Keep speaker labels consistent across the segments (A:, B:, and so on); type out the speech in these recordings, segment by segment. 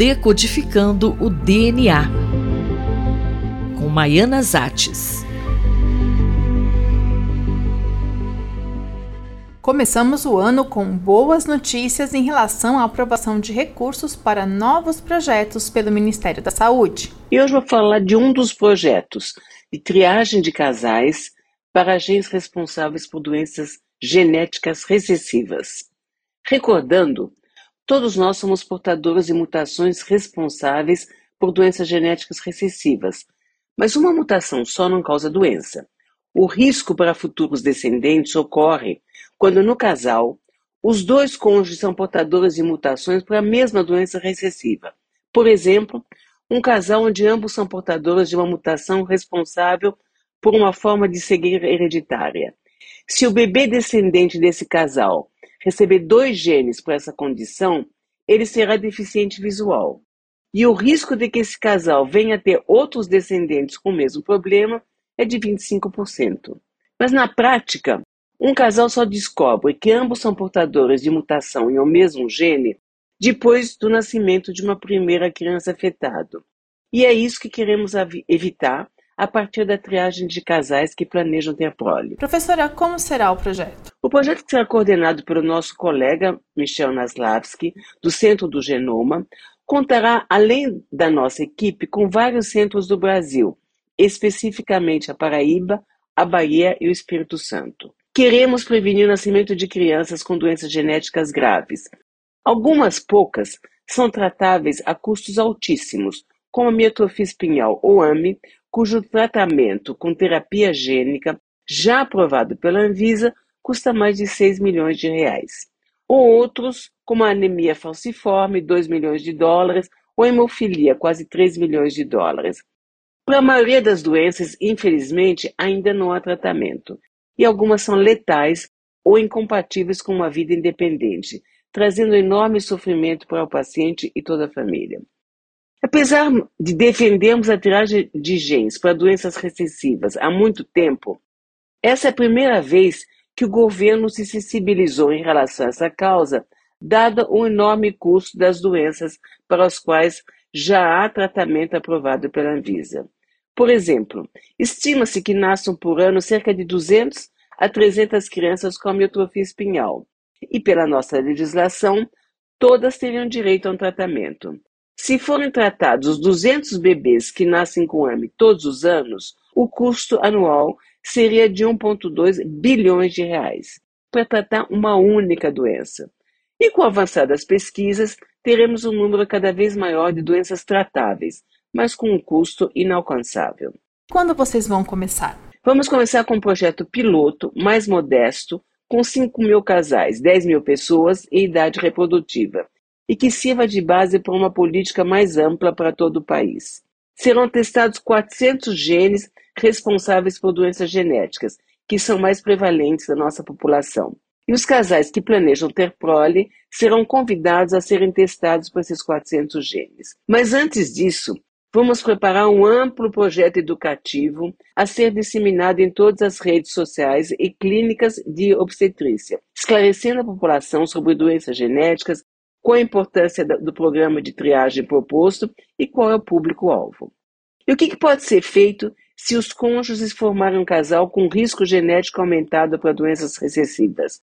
A: Decodificando o DNA, com Maiana Zates.
B: Começamos o ano com boas notícias em relação à aprovação de recursos para novos projetos pelo Ministério da Saúde.
C: E hoje vou falar de um dos projetos de triagem de casais para genes responsáveis por doenças genéticas recessivas. Recordando, todos nós somos portadores de mutações responsáveis por doenças genéticas recessivas, mas uma mutação só não causa doença. O risco para futuros descendentes ocorre quando no casal os dois cônjuges são portadores de mutações para a mesma doença recessiva. Por exemplo, um casal onde ambos são portadores de uma mutação responsável por uma forma de cegueira hereditária. Se o bebê descendente desse casal receber dois genes para essa condição, ele será deficiente visual. E o risco de que esse casal venha a ter outros descendentes com o mesmo problema é de 25%. Mas na prática, um casal só descobre que ambos são portadores de mutação em um mesmo gene depois do nascimento de uma primeira criança afetada. E é isso que queremos evitar a partir da triagem de casais que planejam ter prole.
B: Professora, como será o projeto?
C: O projeto será coordenado pelo nosso colega Michel Naslavski, do Centro do Genoma, contará, além da nossa equipe, com vários centros do Brasil, especificamente a Paraíba, a Bahia e o Espírito Santo. Queremos prevenir o nascimento de crianças com doenças genéticas graves. Algumas poucas são tratáveis a custos altíssimos, como a miotrofia espinhal ou AME, cujo tratamento com terapia gênica, já aprovado pela Anvisa, custa mais de 6 milhões de reais. Ou outros, como a anemia falciforme, 2 milhões de dólares, ou hemofilia, quase 3 milhões de dólares. Para a maioria das doenças, infelizmente, ainda não há tratamento e algumas são letais ou incompatíveis com uma vida independente, trazendo enorme sofrimento para o paciente e toda a família. Apesar de defendermos a tiragem de genes para doenças recessivas há muito tempo, essa é a primeira vez que o governo se sensibilizou em relação a essa causa, dada o enorme custo das doenças para as quais já há tratamento aprovado pela Anvisa. Por exemplo, estima-se que nasçam por ano cerca de 200 a 300 crianças com amiotrofia espinhal. E pela nossa legislação, todas teriam direito a um tratamento. Se forem tratados os 200 bebês que nascem com AME todos os anos, o custo anual seria de 1,2 bilhões de reais para tratar uma única doença. E com o avançar das pesquisas, teremos um número cada vez maior de doenças tratáveis, mas com um custo inalcançável.
B: Quando vocês vão começar?
C: Vamos começar com um projeto piloto mais modesto, com 5 mil casais, 10 mil pessoas e idade reprodutiva, e que sirva de base para uma política mais ampla para todo o país. Serão testados 400 genes responsáveis por doenças genéticas, que são mais prevalentes na nossa população. E os casais que planejam ter prole serão convidados a serem testados por esses 400 genes. Mas antes disso, Vamos preparar um amplo projeto educativo a ser disseminado em todas as redes sociais e clínicas de obstetrícia, esclarecendo a população sobre doenças genéticas, qual a importância do programa de triagem proposto e qual é o público-alvo. E o que pode ser feito se os cônjuges formarem um casal com risco genético aumentado para doenças recessivas?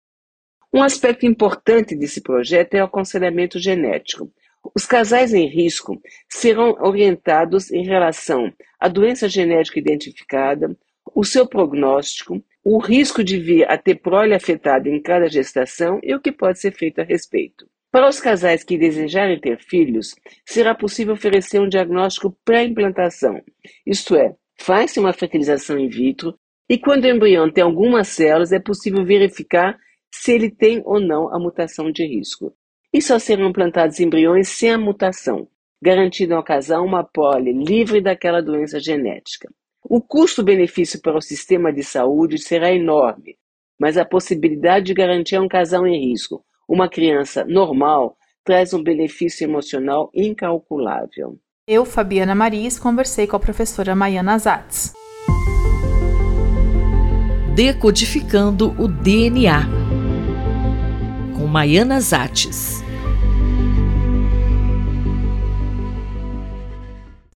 C: Um aspecto importante desse projeto é o aconselhamento genético. Os casais em risco serão orientados em relação à doença genética identificada, o seu prognóstico, o risco de vir a ter prole afetada em cada gestação e o que pode ser feito a respeito. Para os casais que desejarem ter filhos, será possível oferecer um diagnóstico pré-implantação, isto é, faz-se uma fertilização in vitro e quando o embrião tem algumas células é possível verificar se ele tem ou não a mutação de risco e só serão plantados embriões sem a mutação, garantindo ao casal uma prole livre daquela doença genética. O custo-benefício para o sistema de saúde será enorme, mas a possibilidade de garantir a um casal em risco uma criança normal traz um benefício emocional incalculável.
B: Eu, Fabiana Maris, conversei com a professora Maiana Zatz.
A: Decodificando o DNA com Maiana Zates.